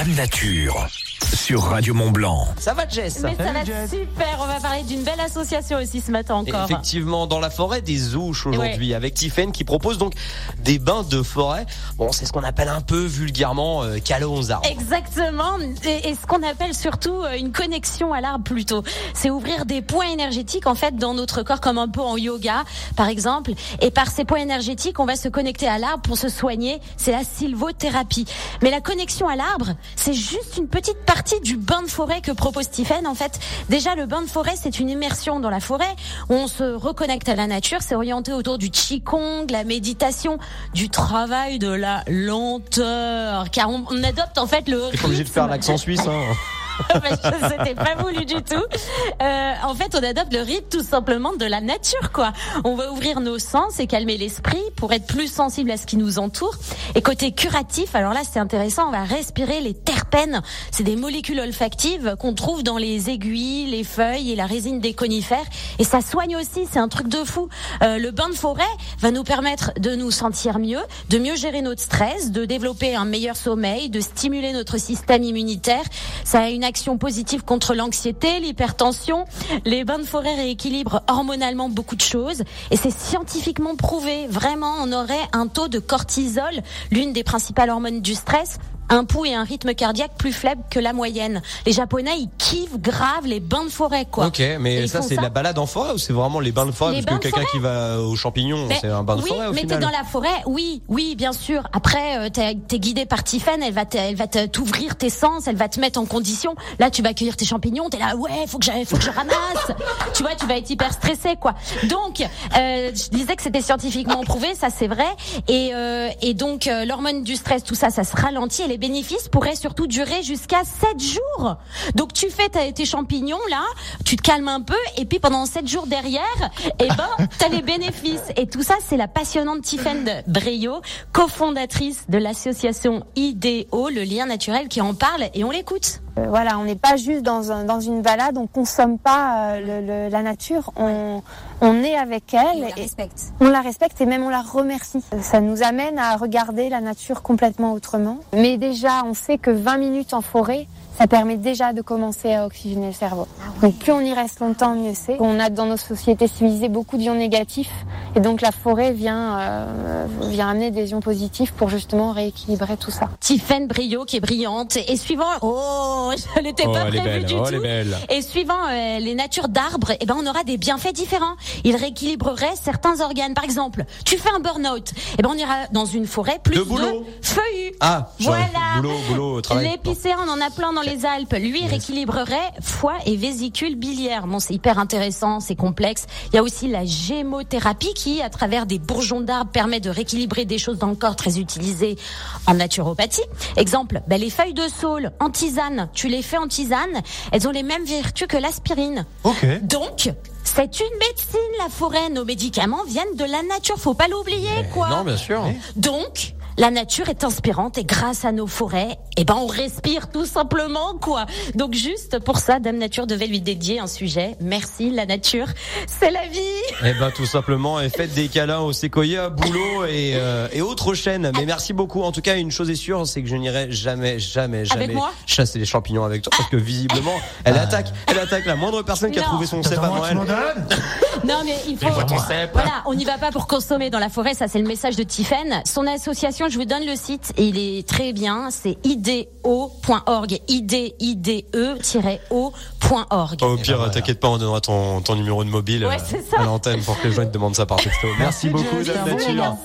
Dame Nature sur Radio Mont Blanc. Ça va Jess Mais ça va être super, on va parler d'une belle association aussi ce matin encore. Effectivement, dans la forêt des Ouches aujourd'hui, avec Tiffen qui propose donc des bains de forêt. Bon, c'est ce qu'on appelle un peu vulgairement euh, aux arbres. Exactement, et, ce qu'on appelle surtout euh, une connexion à l'arbre plutôt. C'est ouvrir des points énergétiques en fait dans notre corps comme un peu en yoga par exemple. Et par ces points énergétiques, on va se connecter à l'arbre pour se soigner. C'est la sylvothérapie. Mais la connexion à l'arbre, c'est juste une petite partie du bain de forêt que propose Stephen. En fait, déjà le bain de forêt, c'est une immersion dans la forêt où on se reconnecte à la nature. C'est orienté autour du qigong, la méditation, du travail de la lenteur, car on, adopte en fait le. T'es obligé de faire l'accent suisse. Hein. C'était pas voulu du tout. Euh, en fait, on adopte le rythme tout simplement de la nature, quoi. On va ouvrir nos sens et calmer l'esprit pour être plus sensible à ce qui nous entoure. Et côté curatif, alors là, c'est intéressant, on va respirer les terpènes. C'est des molécules olfactives qu'on trouve dans les aiguilles, les feuilles et la résine des conifères. Et ça soigne aussi, c'est un truc de fou. Euh, le bain de forêt va nous permettre de nous sentir mieux, de mieux gérer notre stress, de développer un meilleur sommeil, de stimuler notre système immunitaire. Ça a une action positive contre l'anxiété, l'hypertension. Les bains de forêt rééquilibrent hormonalement beaucoup de choses et c'est scientifiquement prouvé. Vraiment, on aurait un taux de cortisol, l'une des principales hormones du stress, un pouls et un rythme cardiaque plus faible que la moyenne. Les Japonais, ils kiffent grave les bains de forêt, quoi. Ok, mais ça, c'est la balade en forêt ou c'est vraiment les bains de forêt? Parce que quelqu'un qui va aux champignons, c'est un bain de forêt au mais t'es dans la forêt, oui, oui, bien sûr. Après, euh, t'es es guidé par Tiffen, elle va elle va t'ouvrir tes sens, elle va te mettre en condition. Là, tu vas cueillir tes champignons, t'es là, ouais, faut que j'aille, faut que je ramasse. tu vois, tu vas être hyper stressé, quoi. Donc, euh, je disais que c'était scientifiquement prouvé, ça c'est vrai. Et, euh, et donc, euh, l'hormone du stress, tout ça, ça se ralentit. Et bénéfices pourraient surtout durer jusqu'à 7 jours. Donc tu fais tes champignons là, tu te calmes un peu et puis pendant 7 jours derrière, eh ben t'as les bénéfices. Et tout ça, c'est la passionnante Tiffaine Breyo, cofondatrice de l'association IDEO, le lien naturel, qui en parle et on l'écoute. Euh, voilà, on n'est pas juste dans, un, dans une balade, on consomme pas euh, le, la nature, on, on est avec elle. Et on la respecte. On la respecte et même on la remercie. Ça nous amène à regarder la nature complètement autrement. Mais déjà, on sait que 20 minutes en forêt, ça permet déjà de commencer à oxygéner le cerveau. Donc plus on y reste longtemps, mieux c'est. On a dans nos sociétés civilisées beaucoup d'ions négatifs et donc la forêt vient euh, vient amener des ions positifs pour justement rééquilibrer tout ça. Tiffaine Brio qui est brillante et suivant oh je l'étais pas oh, prévu du oh, tout et suivant euh, les natures d'arbres eh ben on aura des bienfaits différents. Il rééquilibrerait certains organes. Par exemple, tu fais un burn-out, eh ben on ira dans une forêt plus de, de feuillus. Ah, voilà. Boulot, boulot, travail. L'épicéa, on en a plein dans les les Alpes, lui, rééquilibrerait foie et vésicule biliaire. Bon, c'est hyper intéressant, c'est complexe. Il y a aussi la gémothérapie qui, à travers des bourgeons d'arbres, permet de rééquilibrer des choses dans le corps très utilisées en naturopathie. Exemple, ben, les feuilles de saule en tisane, tu les fais en tisane, elles ont les mêmes vertus que l'aspirine. Ok. Donc, c'est une médecine, la forêt. Nos médicaments viennent de la nature. Faut pas l'oublier, quoi. Non, bien sûr. Donc, la nature est inspirante et grâce à nos forêts, eh ben on respire tout simplement quoi. Donc juste pour ça, Dame Nature devait lui dédier un sujet. Merci la nature, c'est la vie. Eh ben tout simplement, et faites des câlins au séquoia, boulot et, euh, et autres chaînes. Mais merci beaucoup. En tout cas, une chose est sûre, c'est que je n'irai jamais, jamais, jamais chasser les champignons avec toi parce que visiblement, elle ah. attaque, elle attaque la moindre personne qui a trouvé son cep avant elle. Non mais il faut. Voilà, on n'y va pas pour consommer dans la forêt. Ça c'est le message de Tiffen. Son association je vous donne le site et il est très bien. C'est ideo.org. ide-o.org. Au pire, t'inquiète pas, on donnera ton, ton numéro de mobile ouais, à l'antenne pour que les gens te demandent ça par texto. Merci beaucoup, Dame Nature.